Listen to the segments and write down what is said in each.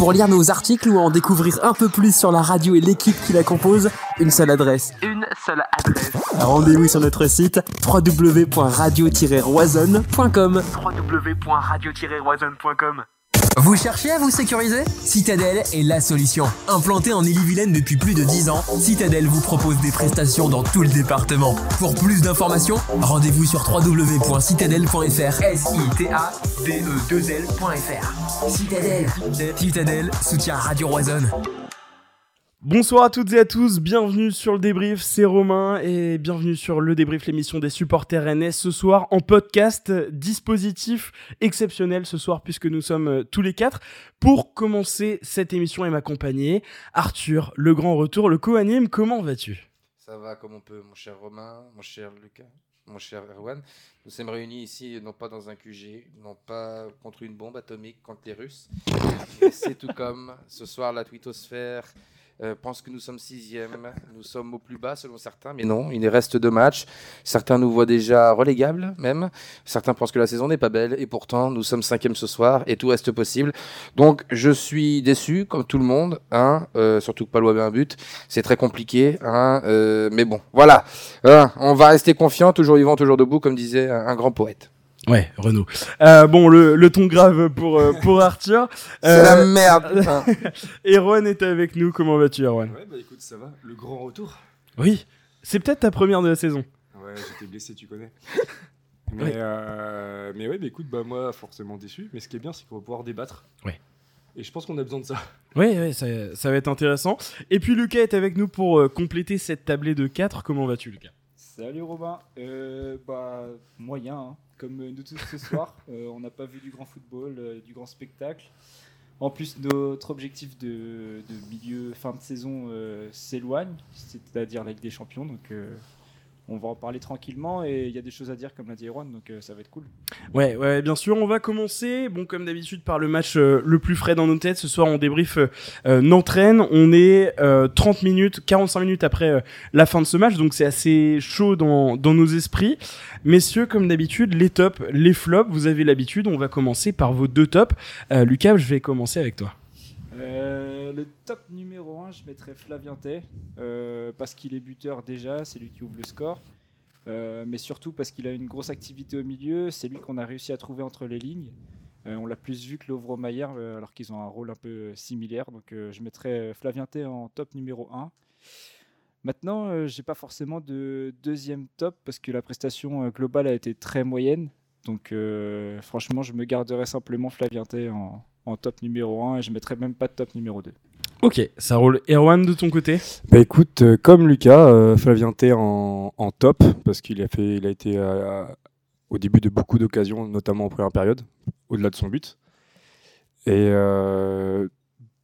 Pour lire nos articles ou en découvrir un peu plus sur la radio et l'équipe qui la compose, une seule adresse. Une seule adresse. Rendez-vous sur notre site www.radio-roisonne.com. www.radio-roisonne.com. Vous cherchez à vous sécuriser? Citadel est la solution. Implanté en Ille-et-Vilaine depuis plus de 10 ans, Citadel vous propose des prestations dans tout le département. Pour plus d'informations, rendez-vous sur www.citadel.fr. s i t a d e 2 lfr Citadel. Citadel soutient Radio Roisonne. Bonsoir à toutes et à tous, bienvenue sur le débrief, c'est Romain et bienvenue sur le débrief, l'émission des supporters NS ce soir en podcast, dispositif exceptionnel ce soir puisque nous sommes euh, tous les quatre. Pour commencer cette émission et m'accompagner, Arthur, le grand retour, le co-anime, comment vas-tu? Ça va comme on peut, mon cher Romain, mon cher Lucas, mon cher Erwan. Nous sommes réunis ici, non pas dans un QG, non pas contre une bombe atomique contre les Russes. C'est tout comme ce soir la twittosphère euh, pense que nous sommes sixième, nous sommes au plus bas selon certains, mais non, il reste deux matchs. Certains nous voient déjà relégables même, certains pensent que la saison n'est pas belle, et pourtant nous sommes cinquième ce soir, et tout reste possible. Donc je suis déçu, comme tout le monde, hein, euh, surtout que Palois avait un but, c'est très compliqué, hein, euh, mais bon, voilà, Hein, on va rester confiant, toujours vivant, toujours debout, comme disait un grand poète. Ouais, Renaud. Euh, bon, le, le ton grave pour, euh, pour Arthur. C'est la Euh, merde. Erwan est avec nous, comment vas-tu Erwan? Ouais, bah écoute, ça va. Le grand retour. Oui, c'est peut-être ta première de la saison. Ouais, j'étais blessé, tu connais. Mais, Ouais. euh, mais ouais, bah écoute, bah moi, forcément déçu. Mais ce qui est bien, c'est qu'on va pouvoir débattre. Ouais. Et je pense qu'on a besoin de ça. Oui, ouais, ça, ça va être intéressant. Et puis Lucas est avec nous pour euh, compléter cette tablée de 4. Comment vas-tu Lucas? Salut Robin, euh, bah moyen, hein. Comme euh, nous tous ce soir, Euh, on n'a pas vu du grand football, euh, du grand spectacle. En plus, notre objectif de, milieu fin de saison s'éloigne, c'est-à-dire la Ligue des Champions, on va en parler tranquillement et il y a des choses à dire comme l'a dit Erwan, donc euh, ça va être cool. Ouais, ouais, bien sûr, on va commencer, bon, comme d'habitude, par le match euh, le plus frais dans nos têtes. Ce soir, on débrief euh, euh, Nantes-Rennes. On est euh, 30 minutes, 45 minutes après euh, la fin de ce match, donc c'est assez chaud dans, dans nos esprits. Messieurs, comme d'habitude, les tops, les flops, vous avez l'habitude. On va commencer par vos deux tops. Euh, Lucas, je vais commencer avec toi. Euh, le top numéro 1, je mettrais Flavien euh, parce qu'il est buteur déjà, c'est lui qui ouvre le score. Euh, mais surtout parce qu'il a une grosse activité au milieu, c'est lui qu'on a réussi à trouver entre les lignes. On l'a plus vu que Lovro Mayer, alors qu'ils ont un rôle un peu similaire. Donc je mettrais Flavien en top numéro 1. Maintenant, j'ai pas forcément de deuxième top parce que la prestation globale a été très moyenne. Donc franchement, je me garderai simplement Flavien en, en top numéro 1 et je mettrai même pas de top numéro 2. Ok, ça roule. Erwan, de ton côté Bah écoute, euh, comme Lucas, euh, Flavien Tay en, en top, parce qu'il a, fait, il a été euh, au début de beaucoup d'occasions, notamment en première période, au-delà de son but. Et euh,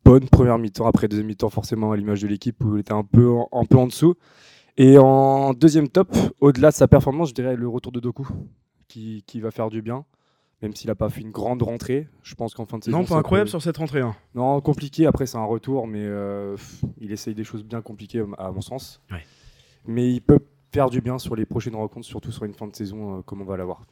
bonne première mi-temps, après deuxième mi-temps forcément à l'image de l'équipe où il était un peu en, un peu en dessous. Et en deuxième top, au-delà de sa performance, je dirais le retour de Doku, qui, qui va faire du bien. Même s'il n'a pas fait une grande rentrée, je pense qu'en fin de saison. Non, pas incroyable peut- sur cette rentrée. hein. non, compliqué. Après, c'est un retour, mais euh, il essaye des choses bien compliquées à mon sens. Ouais. Mais il peut faire du bien sur les prochaines rencontres, surtout sur une fin de saison euh, comme on va l'avoir.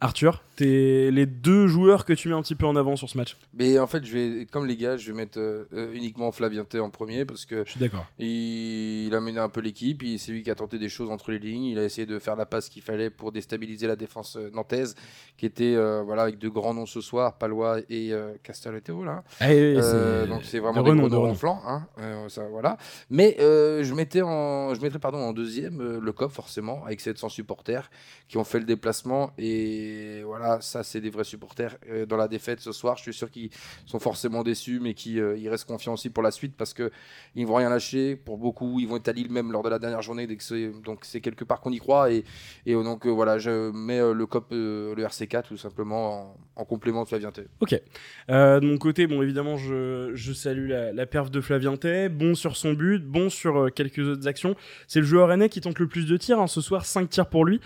Arthur, t'es les deux joueurs que tu mets un petit peu en avant sur ce match. Mais en fait, je vais, comme les gars, je vais mettre euh, euh, uniquement Flavien Tay en premier parce que Je suis d'accord. il, il a mené un peu l'équipe. il- C'est lui qui a tenté des choses entre les lignes. Il a essayé de faire la passe qu'il fallait pour déstabiliser la défense euh, nantaise, qui était euh, voilà avec de grands noms ce soir, Palois et euh, Castelletero là. Euh, donc c'est vraiment de des gros de noms flanc, hein, euh, ça, voilà. Mais euh, je mettais en, je mettrais pardon en deuxième euh, le COP forcément avec 700 supporters qui ont fait le déplacement et voilà ça c'est des vrais supporters dans la défaite ce soir. Je suis sûr qu'ils sont forcément déçus, mais qui euh, restent confiants aussi pour la suite parce que ils vont rien lâcher. Pour beaucoup, ils vont être à Lille même lors de la dernière journée. Donc c'est quelque part qu'on y croit et, euh, donc euh, voilà je mets euh, le COP le RC4 tout simplement en, en complément de Flavien Tay. Ok. De mon côté, bon, évidemment, je, je salue la, la perf de Flavien Tay. Bon sur son but, bon sur quelques autres actions. C'est le joueur rennais qui tente le plus de tirs. hein. Ce soir, 5 tirs pour lui.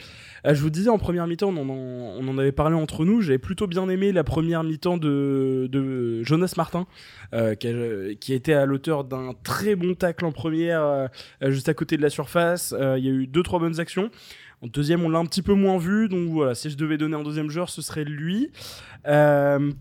Euh, je vous disais en première mi-temps, on en, on en avait parlé entre nous. J'avais plutôt bien aimé la première mi-temps de, Jonas Martin, euh, qui, a, à l'auteur d'un très bon tacle en première, euh, juste à côté de la surface. Il y a eu deux trois bonnes actions. En deuxième, on l'a un petit peu moins vu, donc voilà, si je devais donner un deuxième joueur, ce serait lui.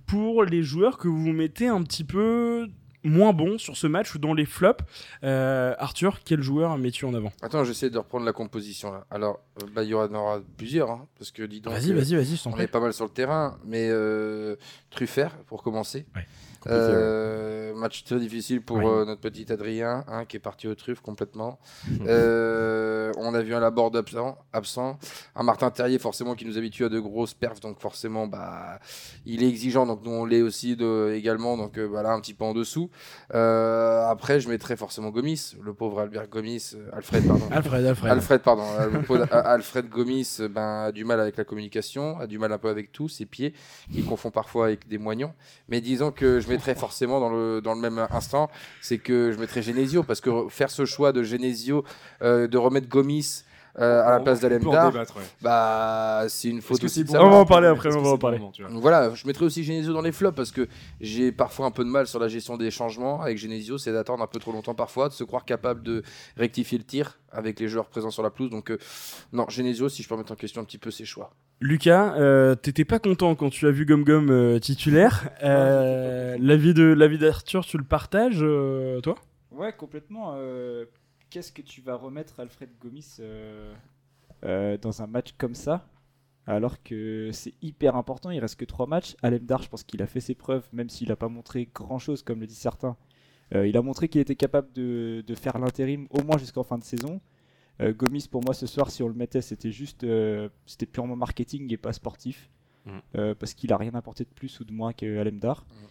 Pour les joueurs que vous mettez un petit peu moins bons sur ce match ou dans les flops, euh, Arthur, quel joueur mets-tu en avant? Attends, j'essaie de reprendre la composition là. Alors, euh, bah, il y en aura plusieurs, hein, parce que dis donc. Vas-y, euh, vas-y, vas-y, On est pas mal sur le terrain, mais euh, Truffert pour commencer. Ouais, Euh, match très difficile pour euh, notre petit Adrien, hein, qui est parti aux truffes complètement. Euh, on a vu un Laborde absent, absent, un Martin Terrier forcément qui nous habitue à de grosses perfs, donc forcément bah il est exigeant, donc nous on l'est aussi de, également, donc euh, voilà un petit peu en dessous. Euh, après je mettrais forcément Gomis, le pauvre Albert Gomis, Alfred pardon. Alfred, Alfred. Alfred, pardon. pauvre Alfred Gomis ben, a du mal avec la communication, a du mal un peu avec tout, ses pieds, qu'il confond parfois avec des moignons. Mais disons que je mettrais forcément dans le, même instant, c'est que je mettrais Genesio, parce que re- faire ce choix de Genesio, euh, de remettre Gomis euh, à la place d'Alemdar, débattre, ouais. bah, c'est une faute aussi bon On va en parler après, on va en c'est bon parler. moment, Voilà, je mettrais aussi Genesio dans les flops parce que j'ai parfois un peu de mal sur la gestion des changements avec Genesio, c'est d'attendre un peu trop longtemps parfois, de se croire capable de rectifier le tir avec les joueurs présents sur la pelouse. Donc euh, non, Genesio, si je peux remettre en question un petit peu ses choix. Lucas, euh, t'étais pas content quand tu as vu Gom Gom euh, titulaire. Euh, l'avis de l'avis d'Arthur, tu le partages, euh, toi? Ouais, complètement. Qu'est-ce que tu vas remettre Alfred Gomis euh, euh, dans un match comme ça alors que c'est hyper important, il reste que trois matchs. Alemdar, je pense qu'il a fait ses preuves, même s'il n'a pas montré grand-chose, comme le disent certains. Euh, il a montré qu'il était capable de, de faire l'intérim au moins jusqu'en fin de saison. Euh, Gomis, pour moi, ce soir, si on le mettait, c'était juste, euh, c'était purement marketing et pas sportif, Mm. Euh, parce qu'il a rien apporté de plus ou de moins qu'Alemdar. Mm.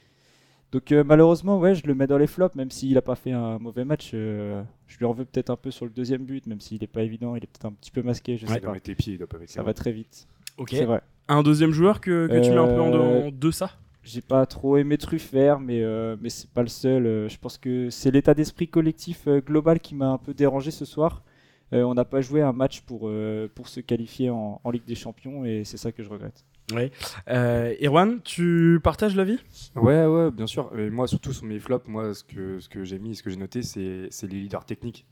Donc euh, malheureusement, ouais, je le mets dans les flops, même s'il n'a pas fait un mauvais match. euh, je lui en veux peut-être un peu sur le deuxième but, même s'il n'est pas évident, il est peut-être un petit peu masqué, je sais Il pas. doit mettre tes pieds, il doit pas mettre Ça va très vite. Ok. C'est vrai. Un deuxième joueur que, que tu mets un peu en, Euh, en deçà J'ai pas trop aimé Truffert, mais, euh, mais c'est pas le seul. Euh, je pense que c'est l'état d'esprit collectif euh, global qui m'a un peu dérangé ce soir. Euh, on n'a pas joué un match pour, euh, pour se qualifier en, en Ligue des Champions et c'est ça que je regrette. Euh, Erwan, tu partages l'avis? Ouais, ouais, bien sûr. Et moi, surtout sur mes flops, moi, ce que, ce que j'ai mis, ce que j'ai noté, c'est les leaders techniques.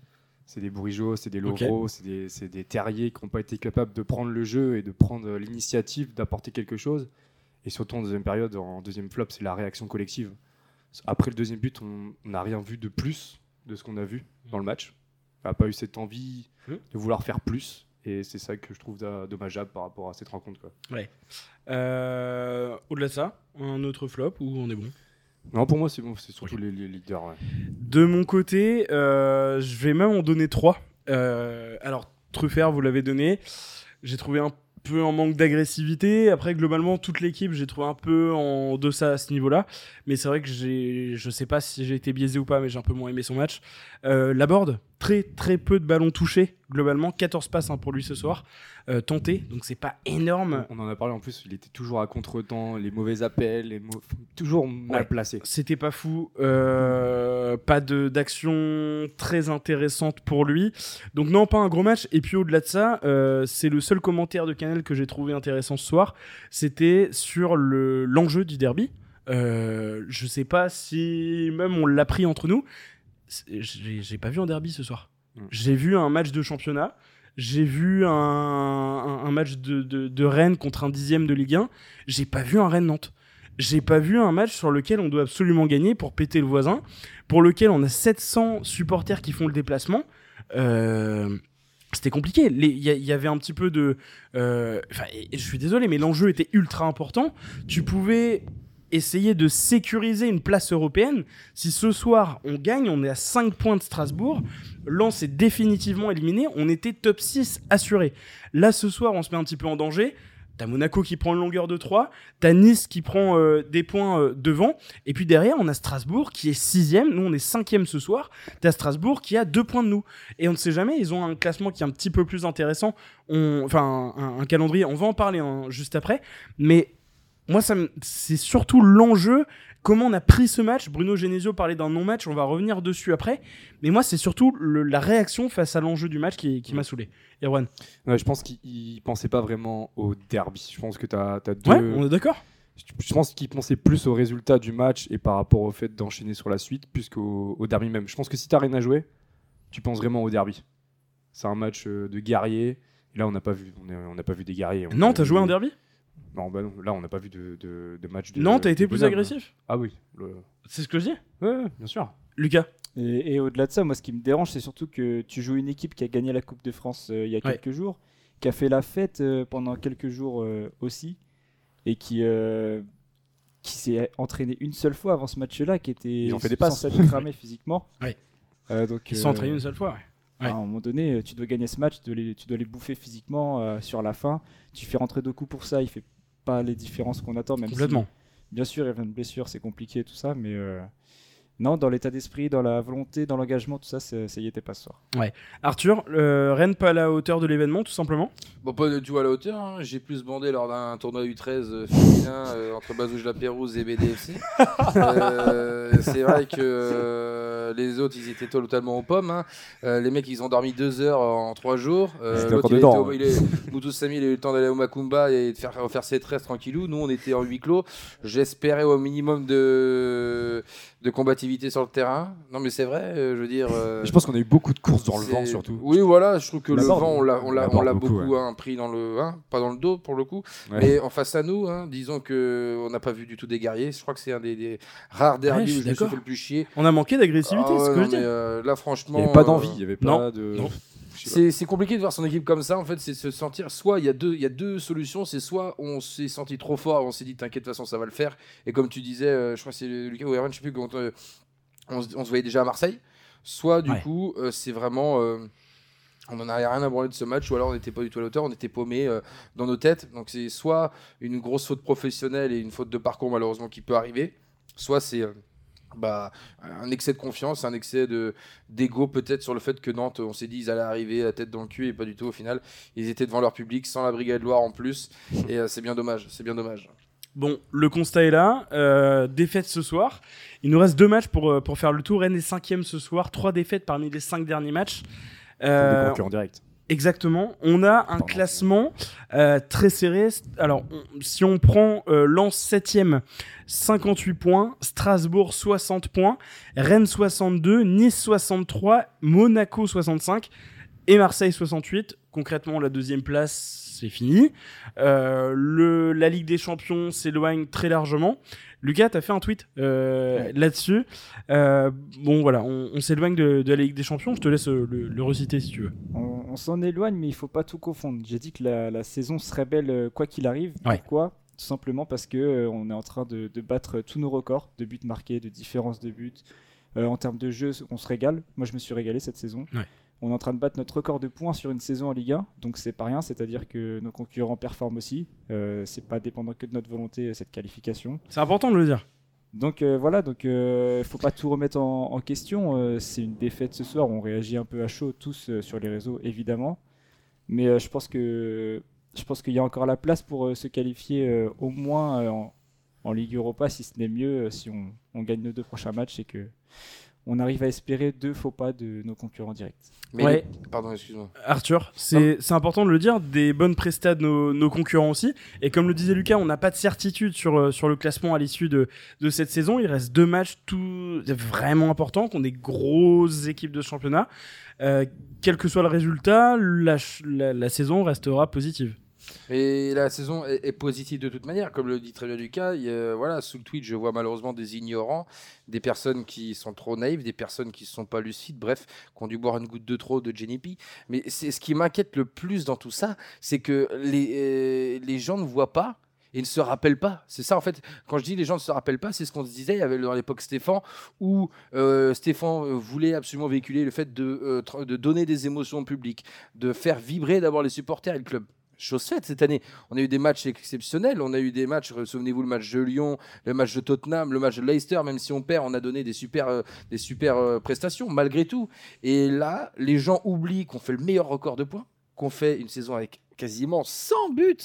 C'est des Bourigeau, c'est des Ok. Laureau, c'est des, des Terriers qui n'ont pas été capables de prendre le jeu et de prendre l'initiative d'apporter quelque chose. Et surtout en deuxième période, en deuxième flop, c'est la réaction collective. Après le deuxième but, on n'a rien vu de plus de ce qu'on a vu dans le match. On n'a pas eu cette envie Mhm. de vouloir faire plus. Et c'est ça que je trouve dommageable par rapport à cette rencontre. Quoi. Euh, Au-delà de ça, un autre flop ou on est bon? Non, pour moi, c'est bon, c'est surtout les, les leaders. ouais. De mon côté, euh, je vais même en donner trois. Euh, alors, Truffert, vous l'avez donné. J'ai trouvé un peu en manque d'agressivité. Après, globalement, toute l'équipe, j'ai trouvé un peu en deçà à ce niveau-là. Mais c'est vrai que j'ai, je sais pas si j'ai été biaisé ou pas, mais j'ai un peu moins aimé son match. Euh, Laborde, très très peu de ballons touchés, globalement. 14 passes hein, pour lui ce soir. Euh, tenté, donc c'est pas énorme. On en a parlé en plus, il était toujours à contre-temps, les mauvais appels, les mau- toujours mal Ouais. placé. C'était pas fou, euh, pas de d'action très intéressante pour lui. Donc non, pas un gros match. Et puis au-delà de ça, euh, c'est le seul commentaire de Canal que j'ai trouvé intéressant ce soir. C'était sur le l'enjeu du derby. Euh, je sais pas si même on l'a pris entre nous. J'ai pas vu un derby ce soir. Mm. J'ai vu un match de championnat. J'ai vu un, un- un match de, de, de Rennes contre un dixième de Ligue 1. J'ai pas vu un Rennes-Nantes. J'ai pas vu un match sur lequel on doit absolument gagner pour péter le voisin, pour lequel on a 700 supporters qui font le déplacement. Euh, c'était compliqué. Il y, avait un petit peu de. euh, je suis désolé, mais l'enjeu était ultra important. Tu pouvais essayer de sécuriser une place européenne. Si ce soir on gagne, on est à 5 points de Strasbourg. Lens est définitivement éliminé. On était top 6 assuré. Là, ce soir, on se met un petit peu en danger. T'as Monaco qui prend une longueur de 3, t'as Nice qui prend euh, des points euh, devant, et puis derrière on a Strasbourg qui est sixième, nous on est cinquième ce soir, t'as Strasbourg qui a deux points de nous. Et on ne sait jamais, ils ont un classement qui est un petit peu plus intéressant, enfin un, un calendrier, on va en parler hein, juste après, mais moi ça c'est surtout l'enjeu, comment on a pris ce match, Bruno Genesio parlait d'un non-match, on va revenir dessus après, mais moi c'est surtout le- la réaction face à l'enjeu du match qui, qui m'a saoulé. Erwan, Ouais, je pense qu'il il pensait pas vraiment au derby. Je pense que tu as, deux. ouais, on est d'accord Je pense qu'il pensait plus au résultat du match et par rapport au fait d'enchaîner sur la suite, plus qu'au au derby même. Je pense que si tu rien à jouer, tu penses vraiment au derby. C'est un match euh, de guerrier. Là, on n'a pas vu, on n'a pas vu des guerriers. on Non, a t'as joué un derby? Non, bah non. Là, on n'a pas vu de, de, de match. De, Non, t'as été de plus bonhomme, agressif? Ah oui. le- C'est ce que je dis? Ouais, bien sûr. Lucas? Et, et au-delà de ça, moi, ce qui me dérange, c'est surtout que tu joues une équipe qui a gagné la Coupe de France euh, il y a Ouais. quelques jours, qui a fait la fête euh, pendant quelques jours euh, aussi, et qui, euh, qui s'est entraîné une seule fois avant ce match-là, qui était Ils ont fait des censé passes. être cramé physiquement. Ouais. Euh, donc, Ils se euh, sont entraînés une seule fois, ouais. À un moment donné, euh, tu dois gagner ce match, tu dois les, tu dois les bouffer physiquement euh, sur la fin. Tu fais rentrer Doku pour ça, il fait pas les différences qu'on attend, même si Complètement. Bien sûr, il y a une blessure, c'est compliqué, tout ça, mais euh, non, dans l'état d'esprit, dans la volonté, dans l'engagement, tout ça, c'est- ça y était pas ce soir. Arthur, euh, Rennes pas à la hauteur de l'événement, tout simplement? Bon, pas du tout à la hauteur. hein. J'ai plus bandé lors d'un tournoi U13 euh, féminin euh, entre Bazouge la Pérouse et BDFC. Euh, c'est vrai que euh, les autres, ils étaient totalement aux pommes. hein. Euh, les mecs, ils ont dormi deux heures en trois jours. Ils étaient l'autre, encore il a dedans, été au- hein. il est- Moutou Sami, il a eu le temps d'aller au Macumba et de faire refaire ses tresses tranquillou. Nous, on était en huis clos. J'espérais au minimum de, de sur le terrain. Non, mais c'est vrai, euh, je veux dire. euh, Je pense qu'on a eu beaucoup de courses dans le c'est- vent surtout. Oui, voilà, je trouve que le vent, on l'a, on On l'a, on l'aborde l'a beaucoup, beaucoup, hein, pris dans le, hein, pas dans le dos pour le coup, Ouais. mais en face à nous, hein, disons que on n'a pas vu du tout des guerriers. Je crois que c'est un des, des rares Ouais, je suis où je me suis d'accord. fait le plus chier. On a manqué d'agressivité, Ah c'est ce que non, je dis. mais, euh, là, Il franchement, n'y avait pas d'envie, il n'y avait pas non, de. C'est, compliqué de voir son équipe comme ça. En fait, c'est se sentir. Soit il y a deux, il y a deux solutions. C'est soit on s'est senti trop fort, on s'est dit t'inquiète, de toute façon ça va le faire. Et comme tu disais, euh, je crois que c'est Lucas ou Erwan, je sais plus quand euh, on, se- on se voyait déjà à Marseille. Soit du Ouais. coup, euh, c'est vraiment. euh, on en a rien à branler de ce match, ou alors on n'était pas du tout à l'auteur, on était paumé euh, dans nos têtes. Donc c'est soit une grosse faute professionnelle et une faute de parcours malheureusement qui peut arriver, soit c'est euh, bah, un excès de confiance, un excès de d'ego peut-être sur le fait que Nantes, on s'est dit ils allaient arriver la tête dans le cul et pas du tout au final. Ils étaient devant leur public sans la Brigade Loire en plus et euh, c'est bien dommage, c'est bien dommage. Bon, le constat est là. euh, défaite ce soir. Il nous reste deux matchs pour, euh, pour faire le tour. Rennes est cinquième ce soir. Trois défaites parmi les cinq derniers matchs. Des Euh, concurrents directs. Exactement. On a un Pardon. classement euh, très serré. Alors, on- si on prend euh, Lens 7e, 58 points, Strasbourg 60 points, Rennes 62, Nice 63, Monaco 65 et Marseille 68. Concrètement, la deuxième place, c'est fini. Euh, le, la Ligue des Champions s'éloigne très largement. Lucas, tu as fait un tweet euh, Ouais. là-dessus. Euh, bon, voilà, on, on s'éloigne de, de la Ligue des Champions. Je te laisse le, le reciter si tu veux. On, on s'en éloigne, mais il faut pas tout confondre. J'ai dit que la, la saison serait belle quoi qu'il arrive. Ouais. Pourquoi? Tout simplement parce que on est en train de, de battre tous nos records de buts marqués, de différence de buts. En termes de jeu, on se régale. Moi, je me suis régalé cette saison. Ouais. On est en train de battre notre record de points sur une saison en Ligue 1, donc c'est pas rien. C'est-à-dire que nos concurrents performent aussi. Euh, c'est pas dépendant que de notre volonté cette qualification. C'est important de le dire. Donc euh, voilà, donc euh, faut pas tout remettre en, en question. euh, c'est une défaite ce soir. On réagit un peu à chaud tous euh, sur les réseaux, évidemment. Mais euh, je pense que je pense qu'il y a encore la place pour euh, se qualifier euh, au moins euh, en, en Ligue Europa, si ce n'est mieux, euh, si on, on gagne nos deux prochains matchs et que on arrive à espérer deux faux pas de nos concurrents directs. Mais Ouais. les- Pardon, excuse-moi. Arthur, c'est important de le dire, des bonnes prestats de nos, nos concurrents aussi. Et comme le disait Lucas, on n'a pas de certitude sur, euh, sur le classement à l'issue de, de cette saison. Il reste deux matchs tout vraiment importants, qu'on des grosses équipes de championnat. Euh, quel que soit le résultat, la, ch- la, la saison restera positive. Et la saison est, positive de toute manière, comme le dit très bien Lucas. voilà, sous le tweet, je vois malheureusement des ignorants, des personnes qui sont trop naïves, des personnes qui ne sont pas lucides, bref, qui ont dû boire une goutte de trop de Jenny P. Mais c'est ce qui m'inquiète le plus dans tout ça, c'est que les, euh, les gens ne voient pas. Et ne se rappellent pas. C'est ça, en fait. Quand je dis les gens ne se rappellent pas, c'est ce qu'on se disait avait dans l'époque Stéphane, où euh, Stéphane voulait absolument véhiculer le fait de, euh, de donner des émotions au public, de faire vibrer d'abord les supporters et le club. Chose faite cette année. On a eu des matchs exceptionnels. On a eu des matchs, euh, souvenez-vous, le match de Lyon, le match de Tottenham, le match de Leicester. Même si on perd, on a donné des super, euh, des super euh, prestations, malgré tout. Et là, les gens oublient qu'on fait le meilleur record de points, qu'on fait une saison avec quasiment 100 buts.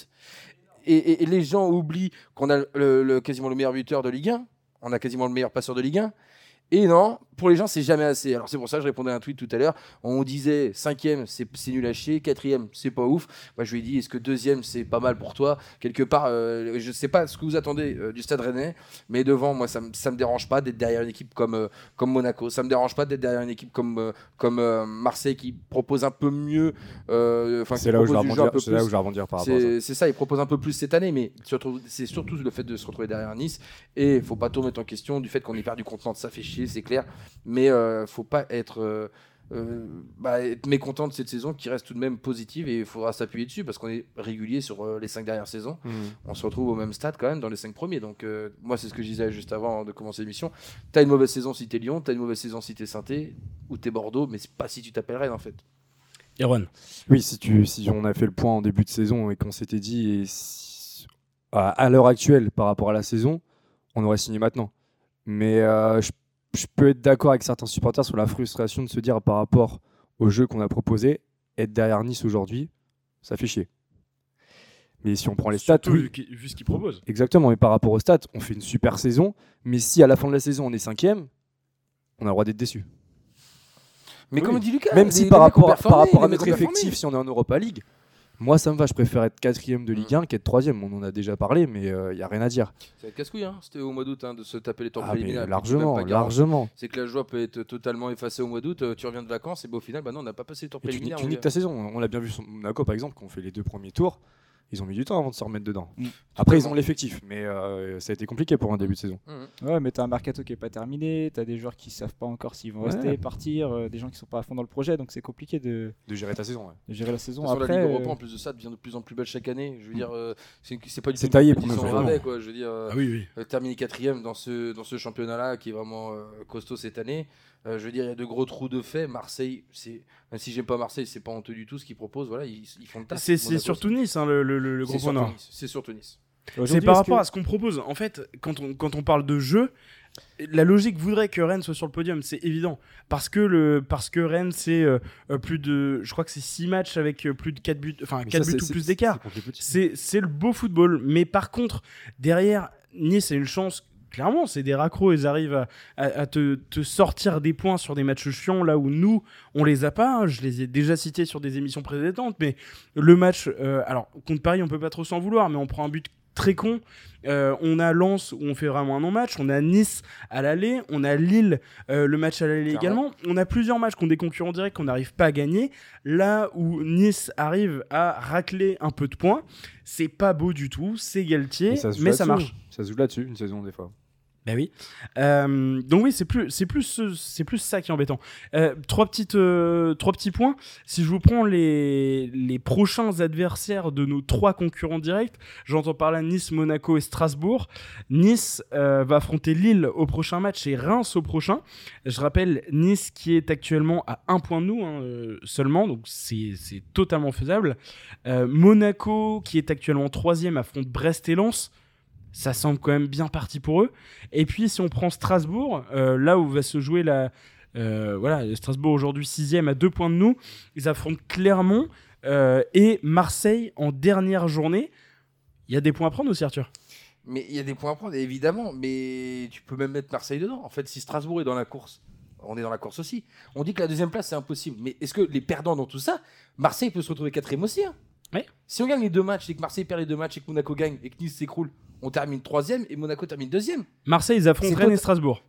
Et, les gens oublient qu'on a quasiment le meilleur buteur de Ligue 1. On a quasiment le meilleur passeur de Ligue 1. Et non, pour les gens, c'est jamais assez. Alors c'est pour ça que je répondais à un tweet tout à l'heure. On disait cinquième, c'est nul à chier. Quatrième, c'est pas ouf. Moi, je lui ai dit, est-ce que deuxième, c'est pas mal pour toi? Quelque part, euh, je sais pas ce que vous attendez euh, du Stade Rennais, mais devant, moi, ça, ça me dérange pas d'être derrière une équipe comme, euh, comme Monaco. Ça me dérange pas d'être derrière une équipe comme, euh, comme Marseille qui propose un peu mieux. C'est là, où je vais rebondir- par rapport à ça. C'est c'est ça, il propose un peu plus cette année, mais c'est surtout le fait de se retrouver derrière Nice. Et il faut pas tout remettre en question du fait qu'on ait perdu contenant, ça fait chier, c'est clair. Mais euh, faut pas être, euh, euh, bah, être mécontent de cette saison qui reste tout de même positive et il faudra s'appuyer dessus parce qu'on est régulier sur euh, les cinq dernières saisons. Mhm. On se retrouve au même stade quand même dans les cinq premiers. Donc euh, moi, c'est ce que je disais juste avant de commencer l'émission. T'as une mauvaise saison si t'es Lyon, t'as une mauvaise saison si t'es saint ou t'es Bordeaux, mais c'est pas si tu t'appelles Rennes en fait. Erwan. Oui, si, tu, si on a fait le point en début de saison et qu'on s'était dit et si- à, à l'heure actuelle par rapport à la saison, on aurait signé maintenant. Mais euh, je, je peux être d'accord avec certains supporters sur la frustration de se dire par rapport au jeu qu'on a proposé, être derrière Nice aujourd'hui, ça fait chier. Mais si on prend les stats, oui, vu ce qu'il propose. exactement. Mais par rapport aux stats, on fait une super saison. Mais si à la fin de la saison on est cinquième, on a le droit d'être déçu. Mais Oui. comme dit Lucas, Même les- si les par rapport, performé, par rapport à notre effectif, si on est en Europa League, moi ça me va, je préfère être quatrième de Ligue 1 qu'être troisième. On en a déjà parlé, mais il n'y a rien à dire. Être casse-couille, hein. c'était au mois d'août hein, de se taper les tours Ah, préliminaires. largement, tu largement. C'est que la joie peut être totalement effacée au mois d'août, euh, tu reviens de vacances et bah, au final, bah non, on n'a pas passé les tu, ni- préliminaires. tu mon niques ta saison. On l'a bien vu sur Monaco par exemple, qui ont fait les deux premiers tours. Ils ont mis du temps avant de se remettre dedans. Mm. Après, ils ont l'effectif, mais euh, ça a été compliqué pour un début de saison. Mhm. Ouais, mais t'as un mercato qui est pas terminé, t'as des joueurs qui savent pas encore s'ils vont Ouais. rester, partir, euh, des gens qui sont pas à fond dans le projet, donc c'est compliqué de, De gérer ta saison. ouais. de gérer la saison. Après, la Ligue Europa, euh, en plus de ça, devient de plus en plus belle chaque année. Je veux dire, euh, c'est pas du C'est tout taillé pour rabais, quoi. Je veux dire, euh, Ah oui, oui. euh, terminer quatrième dans ce, dans ce championnat-là qui est vraiment euh, costaud cette année. Euh, je veux dire, il y a de gros trous de fait. Marseille, c'est même si j'aime pas Marseille, c'est pas honteux du tout ce qu'ils proposent. Voilà, ils, ils font le taf. C'est surtout Nice, hein, le, le- le- le c'est gros point. Nice. C'est surtout Nice. C'est par rapport que- à ce qu'on propose. En fait, quand on, quand on parle de jeu, la logique voudrait que Rennes soit sur le podium, c'est évident. Parce que, le, parce que Rennes, c'est euh, euh, plus de. Je crois que c'est 6 matchs avec plus de 4 buts, enfin Mais 4 ça, buts c'est- ou plus d'écart. c'est le beau football. Mais par contre, derrière, Nice a une chance. Clairement, c'est des raccros, ils arrivent à, à- à te, te sortir des points sur des matchs chiants, là où nous, on les a pas. hein. Je les ai déjà cités sur des émissions précédentes, mais le match, euh, alors contre Paris, on peut pas trop s'en vouloir, mais on prend un but très con. Euh, on a Lens où on fait vraiment un non-match, on a Nice à l'aller, on a Lille euh, le match à l'aller également. On a plusieurs matchs qui ont des concurrents directs qu'on n'arrive pas à gagner. Là où Nice arrive à racler un peu de points, c'est pas beau du tout, c'est Galtier, ça mais ça marche. Ça se joue là-dessus, une saison des fois. Ben oui. Euh, donc oui, c'est plus, c'est plus, ce- c'est plus ça qui est embêtant. Euh, trois petites, euh, trois petits points. Si je vous prends les, les prochains adversaires de nos trois concurrents directs, j'entends par là Nice, Monaco et Strasbourg. Nice va affronter Lille au prochain match et Reims au prochain. Je rappelle Nice qui est actuellement à un point de nous hein, seulement, donc c'est, totalement faisable. Monaco qui est actuellement troisième affronte Brest et Lens. Ça semble quand même bien parti pour eux. Et puis si on prend Strasbourg, euh, là où va se jouer la... euh, voilà, Strasbourg aujourd'hui sixième à deux points de nous. Ils affrontent Clermont euh, et Marseille en dernière journée. Il y a des points à prendre aussi Arthur. Mais il y a des points à prendre, évidemment. Mais tu peux même mettre Marseille dedans. En fait, si Strasbourg est dans la course, on est dans la course aussi. On dit que la deuxième place, c'est impossible. Mais est-ce que les perdants dans tout ça, Marseille peut se retrouver quatrième aussi hein? Ouais. Si on gagne les deux matchs et que Marseille perd les deux matchs et que Monaco gagne et que Nice s'écroule, on termine troisième et Monaco termine deuxième. Marseille, ils affrontent Rennes et Strasbourg.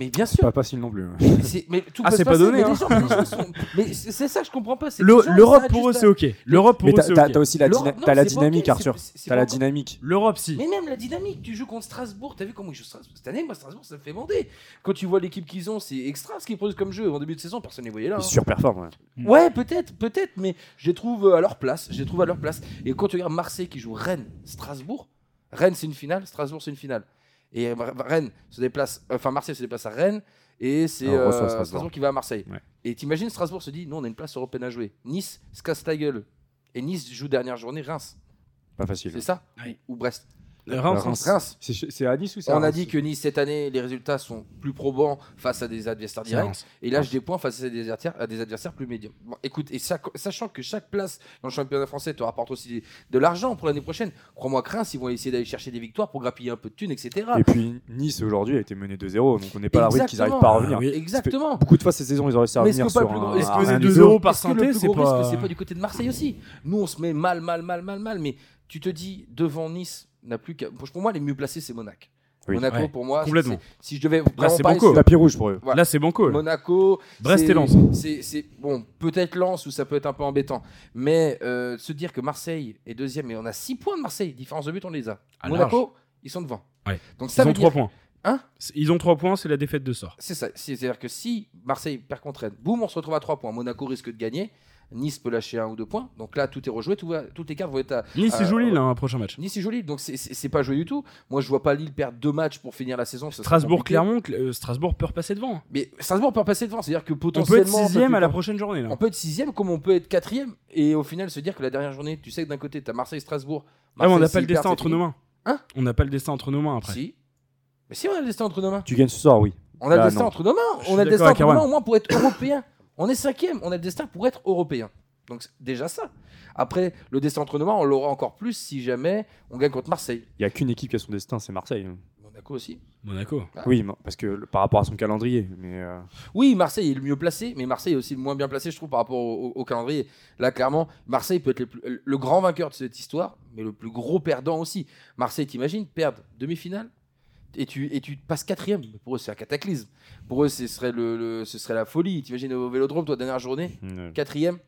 Mais bien sûr. Pas facile non plus. ouais. Mais c'est- mais tout Ah, c'est pas donné, Mais, hein. gens, mais sont- c'est ça que je comprends pas. L'Europe pour eux, c'est ok. L'Europe pour Mais eux, t'as c'est ok. t'as aussi la, non, dynamique, Arthur. T'as la dynamique. L'Europe, si. Mais même la dynamique, tu joues contre Strasbourg, t'as vu comment ils jouent Strasbourg? Cette année Moi, Strasbourg, ça me fait bander. Quand tu vois l'équipe qu'ils ont, c'est extra ce qu'ils produisent comme jeu. En début de saison, personne ne les voyait là. Ils hein. surperforment. ouais. Ouais, peut-être, peut-être, mais je les trouve à leur place. Je les trouve à leur place. Et quand tu regardes Marseille qui joue Rennes, Strasbourg, Rennes c'est une finale, Strasbourg c'est une finale. Et Rennes se déplace, enfin Marseille se déplace à Rennes et c'est Ah, euh, Strasbourg. Strasbourg qui va à Marseille. Ouais. Et t'imagines Strasbourg se dit, nous on a une place européenne à jouer. Nice se casse ta gueule. Et Nice joue dernière journée Reims. Pas facile. C'est ça? Oui. Ou Brest. Reims, Reims. Reims. C'est c'est à Nice ou c'est à On a dit que Nice cette année, les résultats sont plus probants face à des adversaires directs. Et là, je des points face à des adversaires, à des adversaires plus médiums. Bon, écoute, et ça- sachant que chaque place dans le championnat français te rapporte aussi de l'argent pour l'année prochaine, crois-moi que Reims, ils vont essayer d'aller chercher des victoires pour grappiller un peu de thunes, etc. Et puis Nice aujourd'hui a été mené 2-0, donc on n'est pas à l'abri qu'ils n'arrivent Exactement. pas à revenir. Ah oui. Exactement. Beaucoup de fois ces saisons, ils auraient réussi à revenir sur un, est-ce que les rien du 2-0 tout. par plus c'est gros pas- risque, c'est pas du côté de Marseille aussi? Nous, on se met mal, mal, mal, mal, mal, mais tu te dis, devant Nice, n'a plus qu'à. Pour moi, les mieux placés, c'est Monaco. Oui. Monaco, Ouais, pour moi, complètement. c'est- si je devais vraiment c'est Banco. Tapis rouge pour eux. Voilà. Là, c'est banco. là. Monaco, Brest et Lens. C'est bon, peut-être Lens où ça peut être un peu embêtant, mais euh, se dire que Marseille est deuxième, mais on a 6 points de Marseille, différence de but, on les a. Ah, Monaco, ils sont devant. Ouais. Donc ça Ils veut ont dire 3 points. Hein Ils ont 3 points, c'est la défaite de sort. C'est ça. C'est-à-dire que si Marseille perd contre Rennes, boum, on se retrouve à 3 points. Monaco risque de gagner. Nice peut lâcher un ou deux points. Donc là, tout est rejoué. Tout va- toutes les cartes vont être à. Nice, c'est Euh, joli, là, un prochain match. Nice est joli. Donc c'est- pas joué du tout. Moi, je vois pas Lille perdre deux matchs pour finir la saison. ça compliqué. Strasbourg-Clermont, euh, Strasbourg peut repasser devant. Mais Strasbourg peut passer devant. C'est-à-dire que On peut potentiellement. être sixième peut à la prochaine journée. Là. On peut être sixième comme on peut être quatrième. Et au final, se dire que la dernière journée, tu sais que d'un côté, tu as Marseille-Strasbourg. Ah, mais on n'a Marseille, pas le destin entre nos mains. Hein On n'a pas le destin entre nos mains après. Si. Mais si, on a le destin entre nos mains. Tu gagnes ce soir, oui. On a le Ah, destin non. entre nos mains. Je On a le destin entre nos mains au moins pour être européen. On est cinquième. On a le destin pour être européen. Donc déjà ça. Après, le destin entre mains, on l'aura encore plus si jamais on gagne contre Marseille. Il n'y a qu'une équipe qui a son destin, c'est Marseille. Monaco aussi. Monaco. Ah. Oui, parce que le- par rapport à son calendrier. Mais euh, Oui, Marseille est le mieux placé, mais Marseille est aussi le moins bien placé, je trouve, par rapport au, au- au calendrier. Là, clairement, Marseille peut être plus- le grand vainqueur de cette histoire, mais le plus gros perdant aussi. Marseille, t'imagines, perdre demi-finale? Et tu, et tu passes quatrième. Pour eux, c'est un cataclysme. Pour eux, ce serait, le, le- ce serait la folie. T'imagines au vélodrome, toi, dernière journée, quatrième,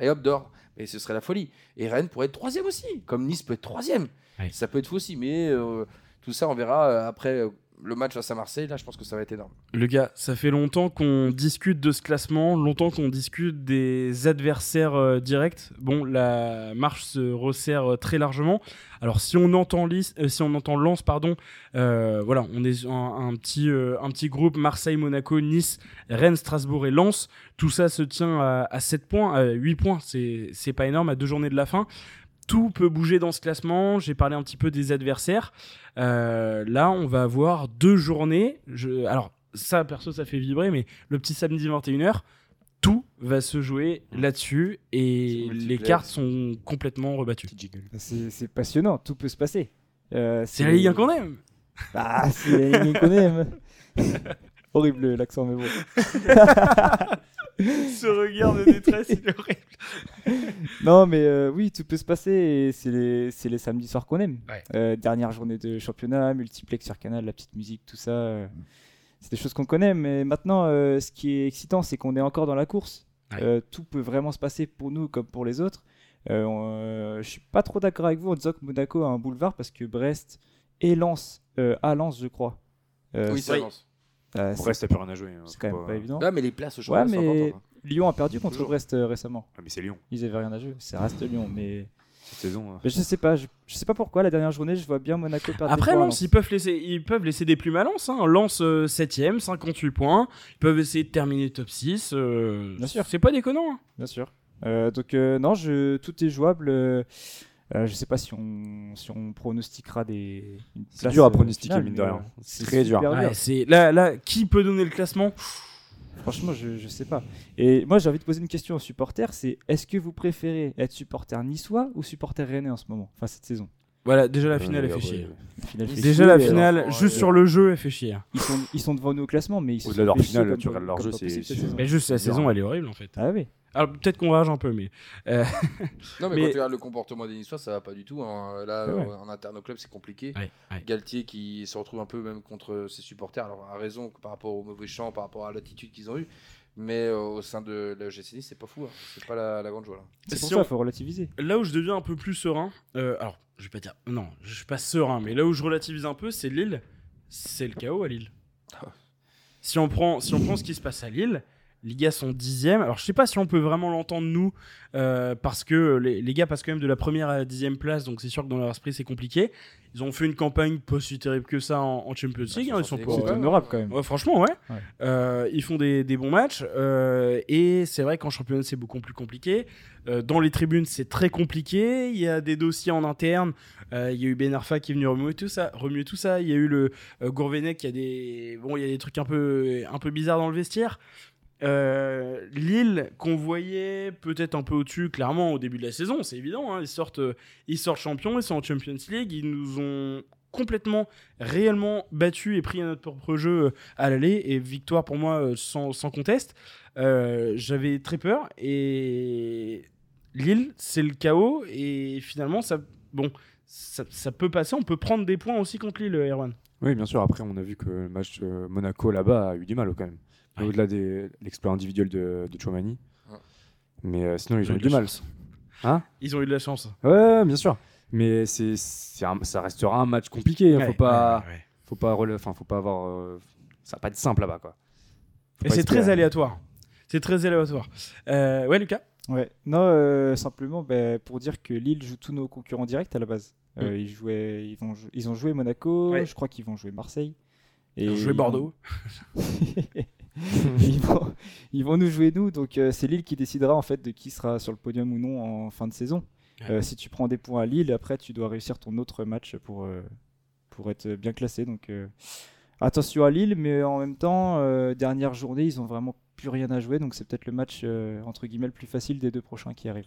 et hop, dehors. Mais ce serait la folie. Et Rennes pourrait être troisième aussi, comme Nice peut être troisième. Ça peut être fou aussi, mais euh, tout ça, on verra euh, après euh, le match face à Marseille. Là, je pense que ça va être énorme. Le gars, ça fait longtemps qu'on discute de ce classement, longtemps qu'on discute des adversaires euh, directs. Bon, la marche se resserre euh, très largement. Alors, si on entend Lys- euh, si on entend Lens, pardon, euh, voilà, on est un, un petit, un petit groupe Marseille, Monaco, Nice, Rennes, Strasbourg et Lens. Tout ça se tient à, à 7 points, à 8 points. C'est pas énorme à deux journées de la fin. Tout peut bouger dans ce classement. J'ai parlé un petit peu des adversaires. Euh, là, on va avoir deux journées. Je... Alors, ça, perso, ça fait vibrer, mais le petit samedi 21h, tout va se jouer là-dessus et les cartes sont complètement rebattues. jiggle. C'est c'est passionnant, tout peut se passer. Euh, C'est la Ligue 1 qu'on aime. Ah, c'est la Ligue 1 qu'on aime. Horrible l'accent, mais bon. Ce regard de détresse, il est horrible. Non, mais euh, oui, tout peut se passer et c'est les, c'est les samedis soirs qu'on aime. Ouais. Euh, dernière journée de championnat, multiplex sur Canal, la petite musique, tout ça. euh, c'est des choses qu'on connaît, mais maintenant, euh, ce qui est excitant, c'est qu'on est encore dans la course. Ouais. Euh, tout peut vraiment se passer pour nous comme pour les autres. Euh, on- euh, je suis pas trop d'accord avec vous en disant que Monaco a un boulevard parce que Brest et Lens, euh, à Lens, je crois. Euh, oui, ça oui. Euh, Brest, t'as plus rien à jouer. hein, c'est quand même pas évident. Ah, mais les places au Ouais, championnat, mais hein. Lyon a perdu contre Toujours. Brest euh, récemment. Ah, mais c'est Lyon, Ils avaient rien à jouer. Ça reste Lyon, mais cette saison. euh. Mais je sais pas, je, je sais pas pourquoi la dernière journée je vois bien Monaco perdre. des Après, points à Lens, ils peuvent, laisser, ils peuvent laisser des plumes à Lens. Hein. Lens 7ème, 58 points. Ils peuvent essayer de terminer top 6. euh, Bien sûr. C'est pas déconnant. hein. Bien sûr. Euh, donc euh, non, je, tout est jouable. euh, euh, je sais pas si on, si on pronostiquera des. C'est dur à euh, pronostiquer, finale, mine de rien. euh, C'est très dur. Ouais, c'est- là, là, qui peut donner le classement? Franchement, je, je sais pas. Et moi, j'ai envie de poser une question aux supporters c'est est-ce que vous préférez être supporter niçois ou supporter rennais en ce moment Enfin, cette saison? Voilà, déjà la finale, Ouais, elle fait chier. finale fait Déjà chier, la finale, juste ouais. sur le jeu, elle fait chier. Ils sont, ils sont devant nous au classement, mais ils se Au-delà de sont leur finale, tu regardes leur jeu, c'est-. Mais juste la dur. saison, elle est horrible en fait. Ah oui. Alors peut-être qu'on rage un peu, mais euh, Non, mais, Mais- quand tu regardes le comportement des Niçois, ça va pas du tout. hein. Là, Ouais, ouais. euh, en interne au club, c'est compliqué. ouais, ouais. Galtier qui se retrouve un peu même contre ses supporters, alors à raison par rapport au mauvais champ, par rapport à l'attitude qu'ils ont eue, mais euh, au sein de la GC Nice, c'est pas fou, hein. c'est pas la, la grande joie. Là. C'est pour Si ça, on- il faut relativiser. là où je deviens un peu plus serein, euh, alors je vais pas dire, non, je suis pas serein, mais là où je relativise un peu, c'est Lille. C'est le chaos à Lille. Si on prend, si on prend ce qui se passe à Lille, Liga sont dixième. Alors je sais pas si on peut vraiment l'entendre nous, euh, parce que les, les gars passent quand même de la première à la dixième place, donc c'est sûr que dans leur esprit c'est compliqué. Ils ont fait une campagne pas si terrible que ça en, en Champions League. hein, ils sont pas- Ouais. honorable quand même. Ouais, franchement, ouais. Ouais. Euh, ils font des, des bons matchs. euh, et c'est vrai qu'en championnat, c'est beaucoup plus compliqué. Dans les tribunes, c'est très compliqué. Il y a des dossiers en interne. Il y a eu Ben Arfa qui est venu remuer tout ça. Remuer tout ça. Il y a eu le Gourvenec qui a des. Bon, il y a des trucs un peu, un peu bizarres dans le vestiaire. Euh, Lille, qu'on voyait peut-être un peu au-dessus, clairement, au début de la saison, c'est évident. hein, ils, sortent, euh, ils sortent champions, ils sont en Champions League. Ils nous ont complètement, réellement battus et pris à notre propre jeu euh, à l'aller. Et victoire pour moi sans, conteste. J'avais très peur. Et Lille, c'est le chaos. Et finalement, ça, bon, ça, ça peut passer. On peut prendre des points aussi contre Lille, Erwan. Oui, bien sûr. Après, on a vu que le match Monaco là-bas a eu du mal quand même. Ouais. Au-delà de l'exploit individuel de, de Chouamani. Ouais. Mais euh, sinon, ils ont eu du mal. Hein? Ils ont eu de la chance. Ouais, bien sûr. Mais c'est, ça restera un match compliqué. hein. Ouais, faut pas, ouais, ouais. faut pas, enfin, faut pas avoir. euh, ça va pas être simple là-bas, quoi. Faut Et c'est très aléatoire. C'est très aléatoire. Euh, ouais, Lucas? Ouais, non, euh, simplement ben, pour dire que Lille joue tous nos concurrents directs à la base. Euh, ils, jouaient, ils, vont, ils ont joué Monaco, Ouais. je crois qu'ils vont jouer Marseille. Et Ils ont joué ils Bordeaux. vont- ils, vont, ils vont nous jouer nous, donc euh, c'est Lille qui décidera en fait de qui sera sur le podium ou non en fin de saison. Euh, si tu prends des points à Lille, après tu dois réussir ton autre match pour, euh, pour être bien classé. Donc attention à Lille, mais en même temps, dernière journée, ils ont vraiment plus rien à jouer, donc c'est peut-être le match euh, entre guillemets le plus facile des deux prochains qui arrivent.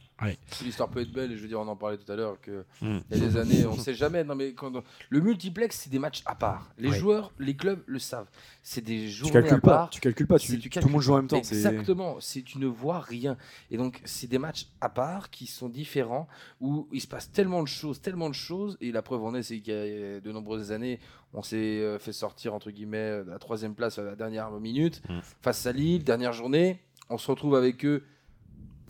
L'histoire peut être belle, et je veux dire, on en parlait tout à l'heure, que Mm. il y a des années, on sait jamais. Non, mais quand on- le multiplex, c'est des matchs à part. Les Ouais. joueurs, les clubs le savent. C'est des Tu journées calcules à pas. part. Tu calcules pas. Tu, tu tout le monde joue en même temps. c'est- Exactement, c'est tu ne vois rien. Et donc c'est des matchs à part qui sont différents où il se passe tellement de choses, tellement de choses. Et la preuve en est, c'est qu'il y a de nombreuses années, on s'est euh, fait sortir entre guillemets de la troisième place à la dernière minute Mm. face à Lille, dernière journée. On se retrouve avec eux.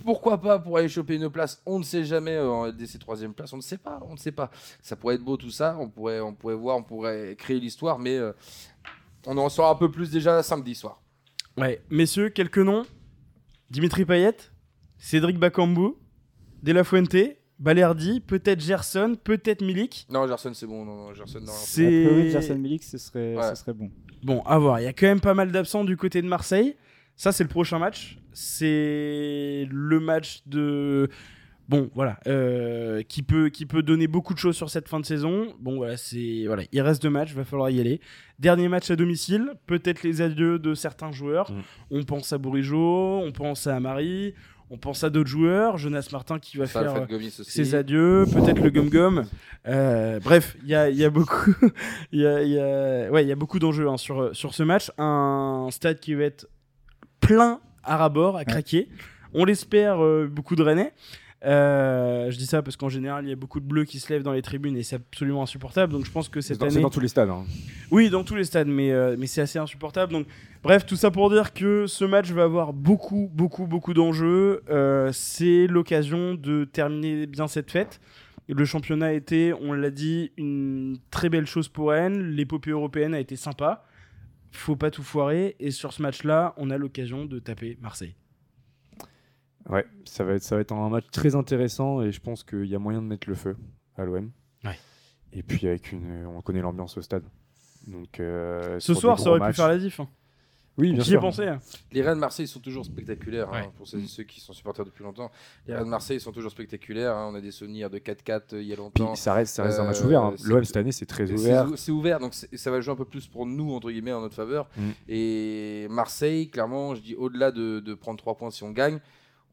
Pourquoi pas pour aller choper une place? On ne sait jamais euh, en LDC troisième place. On ne sait pas. On ne sait pas. Ça pourrait être beau tout ça. On pourrait, on pourrait voir, on pourrait créer l'histoire, mais euh, on en saura un peu plus déjà samedi soir. Ouais, messieurs, quelques noms Dimitri Payet, Cédric Bakambu, De La Fuente, Balerdi, peut-être Gerson, peut-être Milik. Non, Gerson, c'est bon. Non, non, Gerson, non. Priori, Gerson C'est Milik, ce serait, Ouais. ce serait bon. bon à voir. Il y a quand même pas mal d'absents du côté de Marseille. Ça, c'est le prochain match. C'est le match de bon, voilà, euh, qui peut qui peut donner beaucoup de choses sur cette fin de saison. Bon, voilà, c'est voilà, il reste deux matchs, va falloir y aller. Dernier match à domicile, peut-être les adieux de certains joueurs. Mm. On pense à Bourigeau, on pense à Amari, on pense à d'autres joueurs. Jonas Martin qui va Ça, faire aussi. ses adieux, peut-être le gum gum. Euh, bref, il y a, il y a beaucoup, il y a, y a- ouais, il y a beaucoup d'enjeux hein, sur sur ce match. Un stade qui va être plein à rabord, à craquer. On l'espère, euh, beaucoup de Rennais. Euh, je dis ça parce qu'en général, il y a beaucoup de bleus qui se lèvent dans les tribunes et c'est absolument insupportable. Donc je pense que cette dans, c'est année, dans tous les stades. hein. oui, dans tous les stades, mais, euh, mais c'est assez insupportable. Donc, bref, tout ça pour dire que ce match va avoir beaucoup, beaucoup, beaucoup d'enjeux. Euh, c'est l'occasion de terminer bien cette fête. Le championnat a été, on l'a dit, une très belle chose pour Rennes. L'épopée européenne a été sympa. Faut pas tout foirer. Et sur ce match-là, on a l'occasion de taper Marseille. Ouais, ça va être, ça va être un match très intéressant et je pense qu'il y a moyen de mettre le feu à l'OM. Ouais. Et puis avec une, on connaît l'ambiance au stade. Donc euh, Ce soir, ça aurait pu faire la diff. hein. Oui, bien J'y ai sûr. pensé. hein. Les Rennes de Marseille sont toujours spectaculaires. hein, pour ceux, ceux qui sont supporters depuis longtemps. Les Rennes de Marseille sont toujours spectaculaires. hein, on a des souvenirs de 4-4 euh, il y a Puis longtemps. ça reste, ça reste un match Euh, ouvert. hein. L'OM cette année, c'est très ouvert. ou- C'est ouvert, donc c'est- ça va jouer un peu plus pour nous, entre guillemets, en notre faveur. Mm. Et Marseille, clairement, je dis au-delà de, de prendre 3 points si on gagne,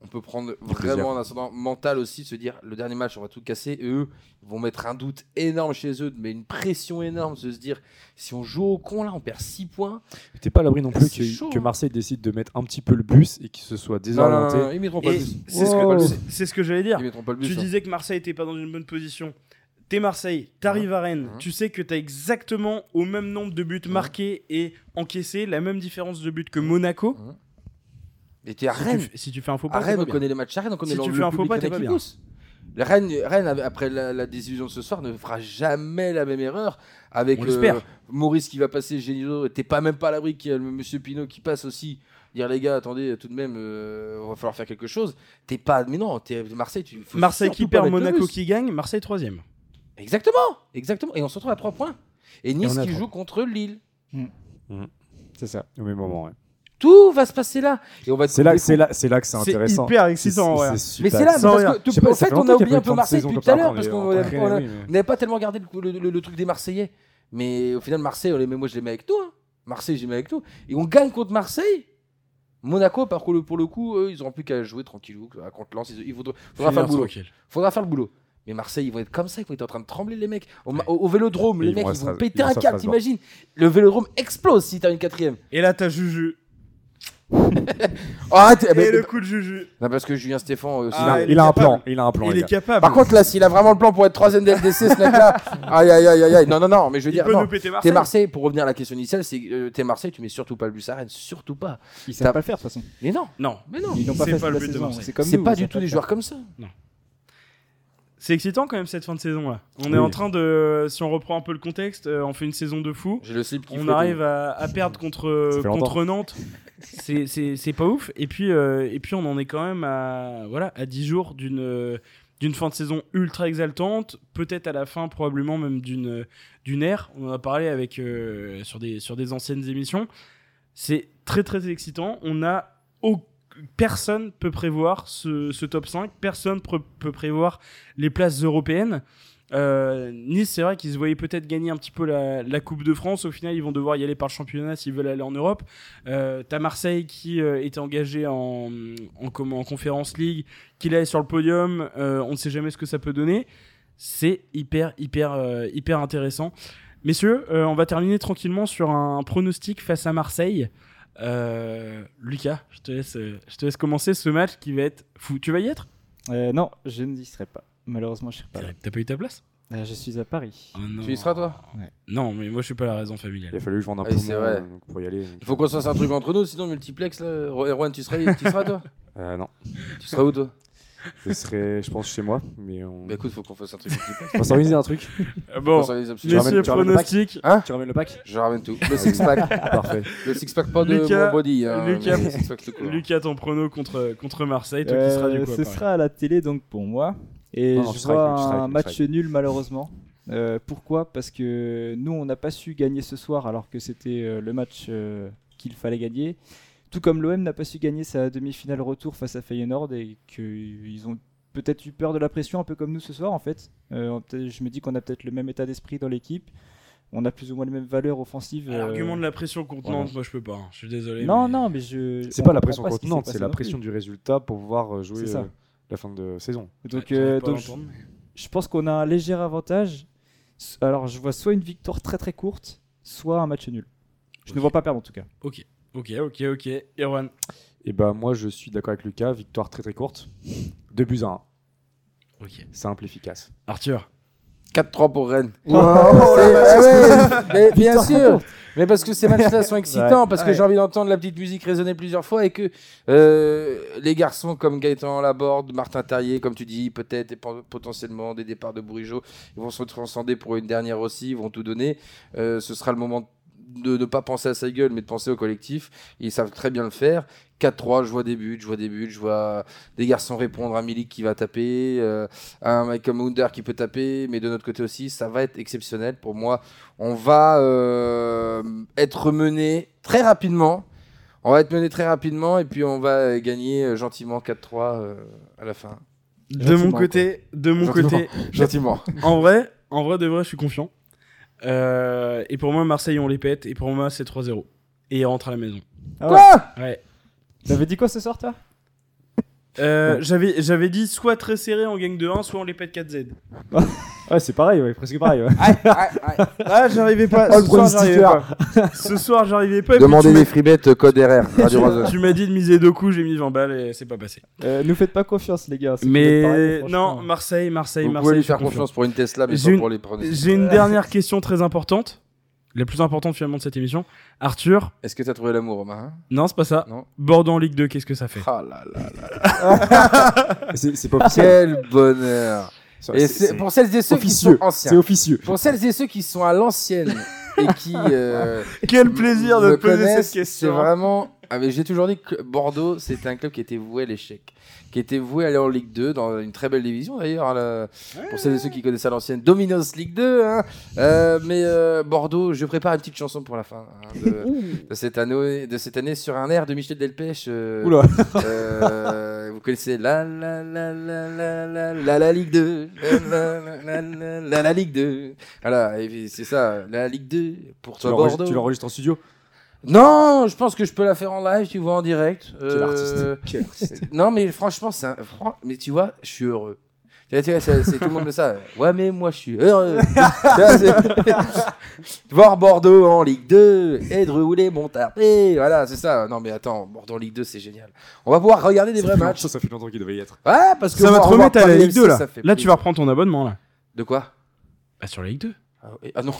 on peut prendre vraiment un ascendant mental aussi, se dire le dernier match, on va tout casser. Et eux, ils vont mettre un doute énorme chez eux, mais une pression énorme, de se dire si on joue au con là, on perd 6 points. T'es pas à l'abri non plus que, chaud, que hein. Marseille décide de mettre un petit peu le bus et qu'il se soit non, désorienté. non, non, ils mettront pas Et le bus. c'est ce, que- ce que j'allais dire. Ils mettront pas le bus. Tu hein. disais que Marseille était pas dans une bonne position. T'es Marseille, t'arrives à Rennes, tu sais que t'as exactement au même nombre de buts marqués et encaissés, la même différence de buts que Monaco. Et t'es à Si tu, Rennes. si tu fais un faux pas, À Rennes, pas on bien. connaît les matchs à Rennes, on connaît Si le- tu le fais un faux pas, t'es pas bien. pousse. Rennes, Rennes, après la, la désillusion de ce soir, ne fera jamais la même erreur avec On l'espère. Maurice qui va passer, Génido. T'es pas même pas à l'abri qu'il y a le monsieur Pinot qui passe aussi. Dire les gars, attendez, tout de même, euh, va falloir faire quelque chose. T'es pas, mais non, t'es Marseille. Tu, Marseille qui pas perd, Monaco qui gagne, Marseille troisième. Exactement, exactement. Et on se retrouve à 3 points. Et Nice on a qui trois. joue contre Lille. C'est ça. Au même moment, ouais. Tout va se passer là. Et on va C'est là, c'est là, c'est là que c'est C'est intéressant. hyper excitant, ouais. Mais super. c'est là, parce que tout- pas, en fait, on a oublié un peu Marseille depuis tout à l'heure on parce est qu'on n'avait pas tellement regardé le, le- le- le truc des Marseillais. Mais au final, Marseille, on les met- moi je les mets avec nous. hein. Marseille, je les mets avec nous. Et on gagne contre Marseille. Monaco, par contre, pour le coup, eux, ils n'auront plus qu'à jouer tranquillou contre Lens. Il faudra, faudra faire le boulot. Tranquille. Faudra faire le boulot. Mais Marseille, ils vont être comme ça, ils vont être en train de trembler, les mecs. Au, ma- au- au vélodrome, Et les ils mecs, ils vont péter un câble, t'imagines Le vélodrome explose si t'as une quatrième. Et là, t'as Juju. Oh, arrête eh ben, Et le coup de Juju. Non, parce que Julien Stéphane aussi. Ah, là- il a un plan. Il a un plan. Il est capable. Par contre, là, s'il a vraiment le plan pour être troisième DLDC, ce mec-là. Aïe, aïe, aïe, aïe, aïe. Non, non, non, mais je veux il dire. peut non. nous péter T'es Marseille. Marseille, pour revenir à la question initiale, c'est euh, t'es Marseille, tu mets surtout pas le but à Rennes, surtout pas. Ils savent pas le faire de toute façon. Mais non, Non, mais non. Ils n'ont pas C'est fait le la but de saison. Marseille. C'est pas du tout des joueurs comme ça. C'est excitant quand même cette fin de saison là. On Oui. est en train de, si on reprend un peu le contexte, euh, on fait une saison de fou. J'ai le slip qui On arrive à, à perdre contre, contre Nantes. C'est- C'est c'est pas ouf. Et puis, euh, et puis on en est quand même à, voilà, à 10 jours d'une euh, d'une fin de saison ultra exaltante. Peut-être à la fin, probablement même d'une d'une ère. On en a parlé avec, euh, sur, des, sur des anciennes émissions. C'est très très excitant. On a au- Personne peut prévoir ce, top 5. Personne peut prévoir les places européennes. Euh, nice, c'est vrai qu'ils se voyaient peut-être gagner un petit peu la, Coupe de France. Au final, ils vont devoir y aller par le championnat s'ils veulent aller en Europe. Euh, T'as Marseille qui euh, était engagé en, Conférence League, qui là sur le podium. On ne sait jamais ce que ça peut donner. C'est hyper, hyper, hyper intéressant. Messieurs, on va terminer tranquillement sur un pronostic face à Marseille. Euh, Lucas, je te, laisse, euh, je te laisse commencer ce match qui va être fou. Tu vas y être? Euh, non, je n'y serai pas. Malheureusement, je serai pas là. T'as pas eu ta place? Euh, je suis à Paris. Oh non. Tu y seras, toi? Non, mais moi je suis pas la raison Il familiale. a fallu que je vende un Oui, poumon c'est vrai. donc pour y aller. Il faut qu'on se fasse un truc entre nous, sinon multiplex là. Erwan, tu seras, tu seras toi? Euh, non, Tu seras où toi? Je serai, je pense, chez moi. Mais on Bah écoute, faut qu'on fasse un truc on va s'organiser un truc. Euh, bon, messieurs, tu ramènes le pack pronostic. Tu ramènes le pack Je ramène tout. Le six pack. Parfait. Le six pack pas de Lucas- mon body. Hein, Lucas- mais le six pack tout court. Lucas, ton prono contre, contre Marseille, toi qui seras du Euh, coup ce sera à la télé donc pour moi. Et Non, non, je je serai avec vois un match nul malheureusement. Euh, pourquoi? Parce que nous, on n'a pas su gagner ce soir alors que c'était euh, le match euh, qu'il fallait gagner. Tout comme l'OM n'a pas su gagner sa demi-finale retour face à Feyenoord et qu'ils ont peut-être eu peur de la pression, un peu comme nous ce soir en fait. Euh, je me dis qu'on a peut-être le même état d'esprit dans l'équipe. On a plus ou moins les mêmes valeurs offensives. euh, L'argument de la pression voilà. Nantes, moi je peux pas. hein. Je suis désolé. Non, mais- non, mais je. C'est pas la pression pas contenante, c'est la pression du résultat pour pouvoir euh, jouer euh, la fin de saison. Donc, euh, je- l'entendre, mais- je pense qu'on a un léger avantage. Alors, je vois soit une victoire très très courte, soit un match nul. Je ne vois pas perdre en tout cas. Ok, ok, ok, ok. Erwan, Et bah moi je suis d'accord avec Lucas, victoire très très courte. 2 buts à 1, ok. simple, efficace. Arthur, 4-3 pour Rennes. Oh, C'est- ah ouais, mais bien sûr. Mais parce que ces matchs-là sont excitants, Ouais. parce que Ouais. j'ai envie d'entendre la petite musique résonner plusieurs fois et que euh, les garçons comme Gaëtan Laborde, Martin Terrier, comme tu dis, peut-être potentiellement des départs de Bourigeau, ils vont se transcender pour une dernière aussi, ils vont tout donner. Euh, ce sera le moment de ne pas penser à sa gueule, mais de penser au collectif. Ils savent très bien le faire. 4-3, je vois des buts, je vois des buts, je vois des garçons répondre à Milik qui va taper, euh, un mec comme Wunder qui peut taper, mais de notre côté aussi, ça va être exceptionnel. Pour moi, on va euh, être mené très rapidement. On va être mené très rapidement et puis on va gagner gentiment 4-3 euh, à la fin. de Gentiment, mon côté, de mon Gentiment. côté, Gentiment. en vrai, en vrai de vrai, je suis confiant. Euh, et pour moi, Marseille, on les pète. Et pour moi, c'est 3-0. Et ils rentrent à la maison. Ah ouais. Ouais. T'avais dit quoi ce soir, toi? Euh, j'avais, j'avais dit soit très serré en gang de 1, soit on les pète 4Z. Ouais, c'est pareil, ouais, presque pareil. ouais. Ah, j'arrivais pas. Oh, Ce le soir, j'arrivais pas. Ce soir, j'arrivais pas. Demandez des freebets code RR. Radio. Tu m'as dit de miser deux coups, j'ai mis 20 balles et c'est pas passé. Euh, nous faites pas confiance, les gars. vous pareil, Mais franchement. non, Marseille, Marseille, Vous Marseille. pouvez lui faire confiance pour une Tesla, mais pas une- pour les. J'ai une dernière question très importante. La plus importante finalement de cette émission. Arthur, Est-ce que t'as trouvé l'amour, Romain hein? Non, c'est pas ça. Non. Bordeaux en Ligue 2, qu'est-ce que ça fait? Ah là là là. C'est c'est pas officiel. Quel bonheur. Et c'est pour celles et ceux qui officieux. sont anciens. C'est officieux. Pour celles et ceux qui sont à l'ancienne et qui euh, Quel plaisir de poser cette question. C'est vraiment. ah, mais J'ai toujours dit que Bordeaux, c'était un club qui était voué à l'échec, qui était voué à aller en Ligue 2, dans une très belle division d'ailleurs, pour celles et ceux qui connaissent à l'ancienne Dominos Ligue 2. Mais Bordeaux, je prépare une petite chanson pour la fin de, cette année, sur un air de Michel Delpech. Oula. vous connaissez la la la la la la la, la Ligue 2, la la la la, Ligue 2. Voilà, c'est ça, la Ligue 2 pour toi Bordeaux. Tu l'enregistres en studio non je pense que je peux la faire en live tu vois en direct Quel Euh, artiste. Quel artiste. non mais franchement c'est un- fran- mais tu vois je suis heureux c'est c'est tout le monde de ça. Ouais, mais moi, je suis heureux. Tu vois, c'est- Voir Bordeaux en Ligue 2 et de rouler Montarté. Voilà, c'est ça. Non, mais attends, Bordeaux en Ligue 2, c'est génial. On va pouvoir regarder des Ça vrais matchs. Ça fait longtemps qu'il devait y être. Ouais, parce que Ça va te remettre à la Ligue 2 LFC, là. Là, tu vas reprendre ton abonnement là. De quoi? Bah, sur la Ligue 2. ah, oui. Ah non.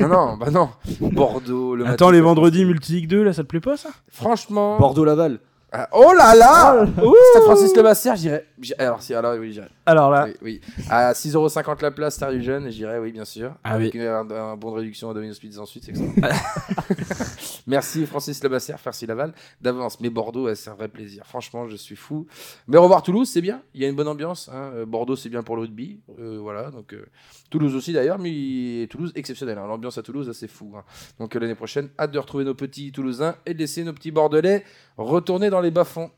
Non, non, bah non. Bordeaux, le Attends, les vendredis multi-Ligue 2, là, ça te plaît pas ça? Franchement. Bordeaux-Laval. Ah, oh là là Stade Francis Le Master, j'irais. Alors, si, alors oui, j'irais. Alors là, Oui, oui. À 6,50€ la place, Star du Jeune, j'irais, oui, bien sûr. Ah Avec un, un bon de réduction à Domino's Pizza ensuite, c'est excellent. merci Francis Le Master, merci Laval, d'avance. Mais Bordeaux, ouais, c'est un vrai plaisir. Franchement, je suis fou. Mais revoir Toulouse, c'est bien. Il y a une bonne ambiance. hein. Euh, Bordeaux, c'est bien pour le rugby. Euh, voilà, donc euh, Toulouse aussi d'ailleurs, mais Toulouse exceptionnel. hein. L'ambiance à Toulouse, c'est fou. hein. Donc l'année prochaine, hâte de retrouver nos petits Toulousains et de laisser nos petits Bordelais retourner dans les bas-fonds.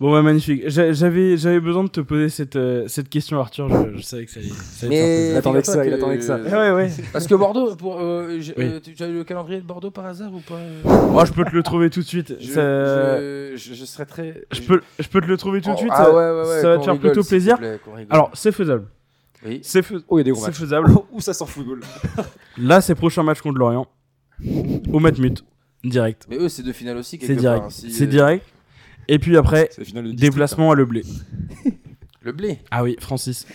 bon, bah, magnifique. J'a- J'avais, j'avais besoin de te poser cette, euh, cette question, Arthur. Je, je savais que ça allait, ça allait Mais. Il attendait que ça, il attendait que ça. Ouais, ouais. Parce que Bordeaux, pour, euh, j'ai- Oui. euh, tu, as eu le calendrier de Bordeaux par hasard ou pas euh Moi, je peux te le trouver tout de suite. je, Ça- je, je- je serais très. je, peux, je peux te le trouver tout de Oh, suite. ah ça, ouais, ouais, ouais, ça va qu'on te faire rigole, plutôt s'il plaisir. plaît, qu'on rigole. Alors, c'est faisable. oui. C'est fais- Oh, il y a des gros c'est matchs. faisable. Où ça sent football? Là, c'est prochain match contre Lorient. Au Matmut. Direct. Mais eux, c'est deux finales aussi. C'est quelque direct. part, hein, si, C'est euh, direct. Et puis après, de déplacement à Le Blé. Le blé. Ah oui, Francis.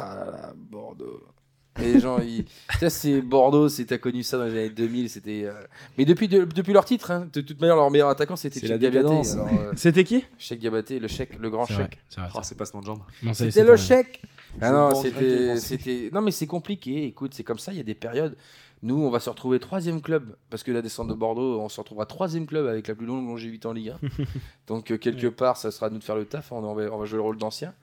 Ah là là, Bordeaux. Les gens, ils... tu sais, c'est Bordeaux, c'est t'as connu ça dans les années 2000, c'était. euh, Mais depuis, de- depuis leur titre, hein, de toute manière, leur meilleur attaquant, c'était C'est Cheikh Diabaté. décadence. alors, euh, C'était qui? Cheikh Diabaté, le chèque, le grand C'est vrai, chèque. c'est vrai. Ah, c'est de jambes. Non, ça y est, C'était c'est le chèque. Ah Je non, pense c'était, c'était. Non, mais c'est compliqué. Écoute, c'est comme ça. Il y a des périodes. Nous, on va se retrouver troisième club parce que la descente de Bordeaux, on se retrouvera troisième club avec la plus longue longévité en Ligue 1. Donc euh, quelque part, ça sera à nous de faire le taf. hein, On va, on va jouer le rôle d'ancien.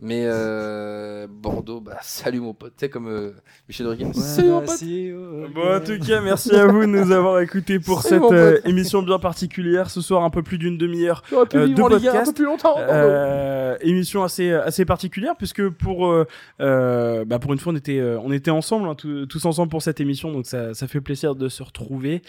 Mais euh, Bordeaux, bah salut mon pote. Tu sais comme euh, Michel Rodriguez. Salut mon pote. Bon, en tout cas, merci à vous de nous avoir écoutés pour cette euh, émission bien particulière. Ce soir, un peu plus d'une demi-heure. Euh, vivre Ligue 1 un peu plus longtemps. Euh, émission assez assez particulière puisque pour bah pour une fois on était euh, on était ensemble hein, tous- tous ensemble pour cette émission donc ça, ça fait plaisir de se retrouver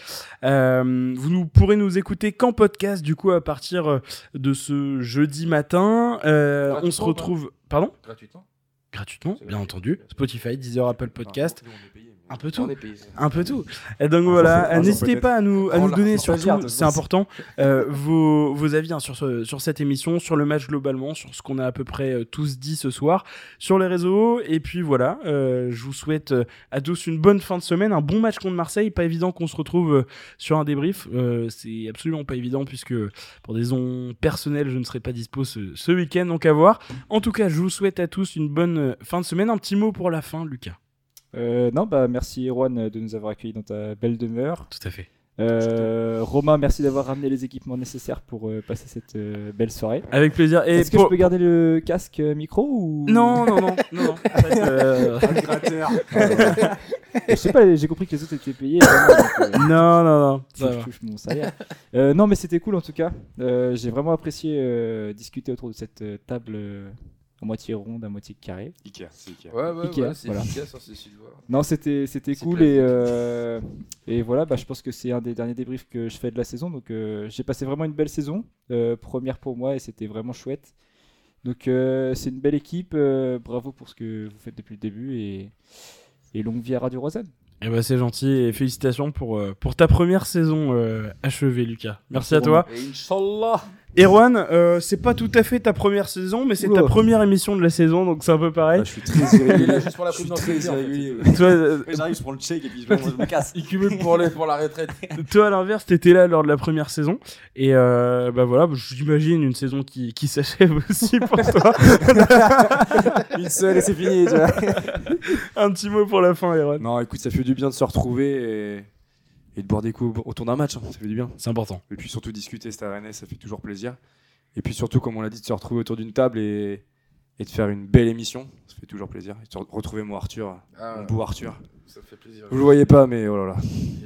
Euh, vous nous pourrez nous écouter qu'en podcast du coup à partir de ce jeudi matin Euh, on se retrouve pardon Gratuitement. gratuitement bien entendu. Spotify Deezer Apple Podcast un peu tout un peu tout. Et donc Un voilà, n'hésitez pas à nous, à nous donner surtout, c'est important, euh, vos, vos avis hein, sur, ce- sur cette émission, sur le match globalement, sur ce qu'on a à peu près euh, tous dit ce soir, sur les réseaux. Et puis voilà, euh, je vous souhaite à tous une bonne fin de semaine, un bon match contre Marseille. Pas évident qu'on se retrouve sur un débrief. Euh, c'est absolument pas évident puisque pour des raisons personnelles, je ne serai pas dispo ce, ce week-end. Donc à voir. En tout cas, je vous souhaite à tous une bonne fin de semaine. Un petit mot pour la fin, Lucas. Euh, non, bah merci Erwan de nous avoir accueillis dans ta belle demeure. Tout à fait. Euh, Romain, merci d'avoir ramené les équipements nécessaires pour euh, passer cette euh, belle soirée. Avec plaisir. Et Est-ce que pour- je peux garder le casque micro ou? Non, non, non, non, non. En fait, euh, Je sais pas, j'ai compris que les autres étaient payés. vraiment, donc, euh, non, non, non. je touche mon salaire. Euh, non, mais c'était cool en tout cas. Euh, j'ai vraiment apprécié euh, discuter autour de cette euh, table euh, à moitié ronde, à moitié carrée. Ikea, c'est Ikea. Ouais, ouais, Ikea, ouais, c'est voilà. hein, c'est suédois. Non, c'était c'était cool et euh, et voilà, bah, je pense que c'est un des derniers débriefs que je fais de la saison. Donc euh, j'ai passé vraiment une belle saison, euh, première pour moi et c'était vraiment chouette. Donc euh, c'est une belle équipe. euh, bravo pour ce que vous faites depuis le début et et longue vie à Radio Rosanne. Eh ben, c'est gentil et félicitations pour, pour ta première saison euh, achevée, Lucas. Merci à toi. Inch'Allah. Erwan, euh, c'est pas tout à fait ta première saison, mais c'est ta première émission de la saison, donc c'est un peu pareil. Ah, je suis très Il est là irrégulier. juste pour la d'entrée, en fait. irrégulier. Toi, euh, J'arrive, je prends le check et puis je, je me casse. Il cumule pour, les, pour la retraite. toi, à l'inverse, t'étais là lors de la première saison, et euh, bah voilà, j'imagine une saison qui, qui s'achève aussi pour toi. Une seule et c'est fini. tu vois. un petit mot pour la fin, Erwan. Non, écoute, ça fait du bien de se retrouver et, et de boire des coups autour d'un match. hein. Ça fait du bien. C'est important. Et puis surtout discuter cette arène, ça fait toujours plaisir. Et puis surtout, comme on l'a dit, de se retrouver autour d'une table et, et de faire une belle émission. Ça fait toujours plaisir. Et de retrouver moi, Arthur, Ah, mon beau Arthur. ça fait plaisir. Vous le voyez pas, mais oh là là.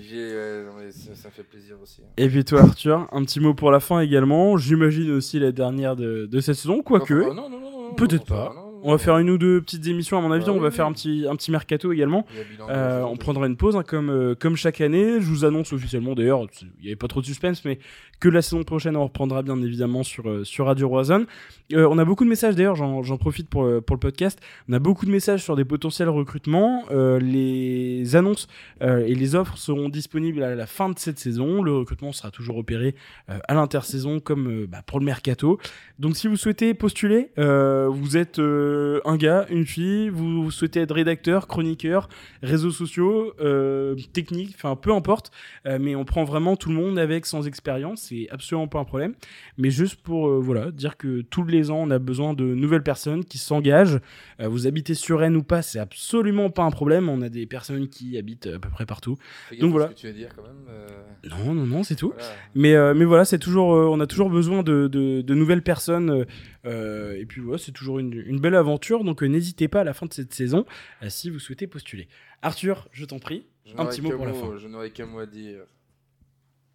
J'ai, euh, non, mais ça, fait plaisir aussi. hein. Et puis toi, Arthur, un petit mot pour la fin également. J'imagine aussi la dernière de, de cette saison, quoique. Enfin, non, non, non, non, non, Peut-être non, pas. On va faire une ou deux petites émissions, à mon avis. Bah on va oui, faire un petit, un petit mercato également. Euh, on prendra une pause, hein, comme, euh, comme chaque année. Je vous annonce officiellement, d'ailleurs, il n'y avait pas trop de suspense, mais que la saison prochaine, on reprendra bien évidemment sur, euh, sur Radio Roison. Euh, on a beaucoup de messages, d'ailleurs, j'en profite pour, pour le podcast. On a beaucoup de messages sur des potentiels recrutements. Euh, les annonces euh, et les offres seront disponibles à la fin de cette saison. Le recrutement sera toujours opéré euh, à l'intersaison, comme euh, bah, pour le mercato. Donc, si vous souhaitez postuler, euh, vous êtes euh, un gars, une fille, vous souhaitez être rédacteur, chroniqueur, réseaux sociaux, euh, technique, enfin peu importe, euh, mais on prend vraiment tout le monde avec sans expérience, c'est absolument pas un problème. Mais juste pour voilà dire que tous les ans on a besoin de nouvelles personnes qui s'engagent. Vous habitez sur Rennes ou pas, c'est absolument pas un problème. On a des personnes qui habitent à peu près partout. Donc voilà. Ce que tu veux dire quand même. Non non non c'est tout. voilà. Mais, mais voilà, c'est toujours, on a toujours besoin de, de, de nouvelles personnes. Euh, et puis voilà, c'est toujours une, une belle aventure. Donc euh, n'hésitez pas à la fin de cette saison euh, si vous souhaitez postuler. Arthur, je t'en prie. Je Un petit mot pour la fin. Je n'aurais qu'un mot à dire.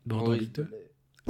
Bordeaux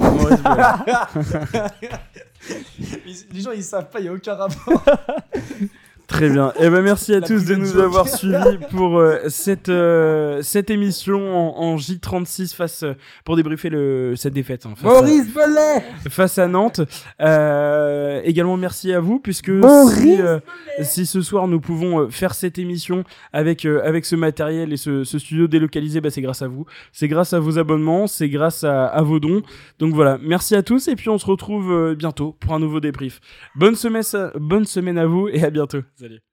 Les gens ils savent pas, il y a aucun rapport. Très bien. Eh ben merci à La tous de nous joke. avoir suivis pour euh, cette euh, cette émission en, en J36 face euh, pour débriefer le cette défaite hein, face, Bellet à, face à Nantes. Euh, également merci à vous puisque Maurice si, euh, si ce soir nous pouvons euh, faire cette émission avec euh, avec ce matériel et ce, ce studio délocalisé, bah, c'est grâce à vous. C'est grâce à vos abonnements, c'est grâce à, à vos dons. Donc voilà, merci à tous et puis on se retrouve euh, bientôt pour un nouveau débrief. Bonne semaine, bonne semaine à vous et à bientôt. Salut.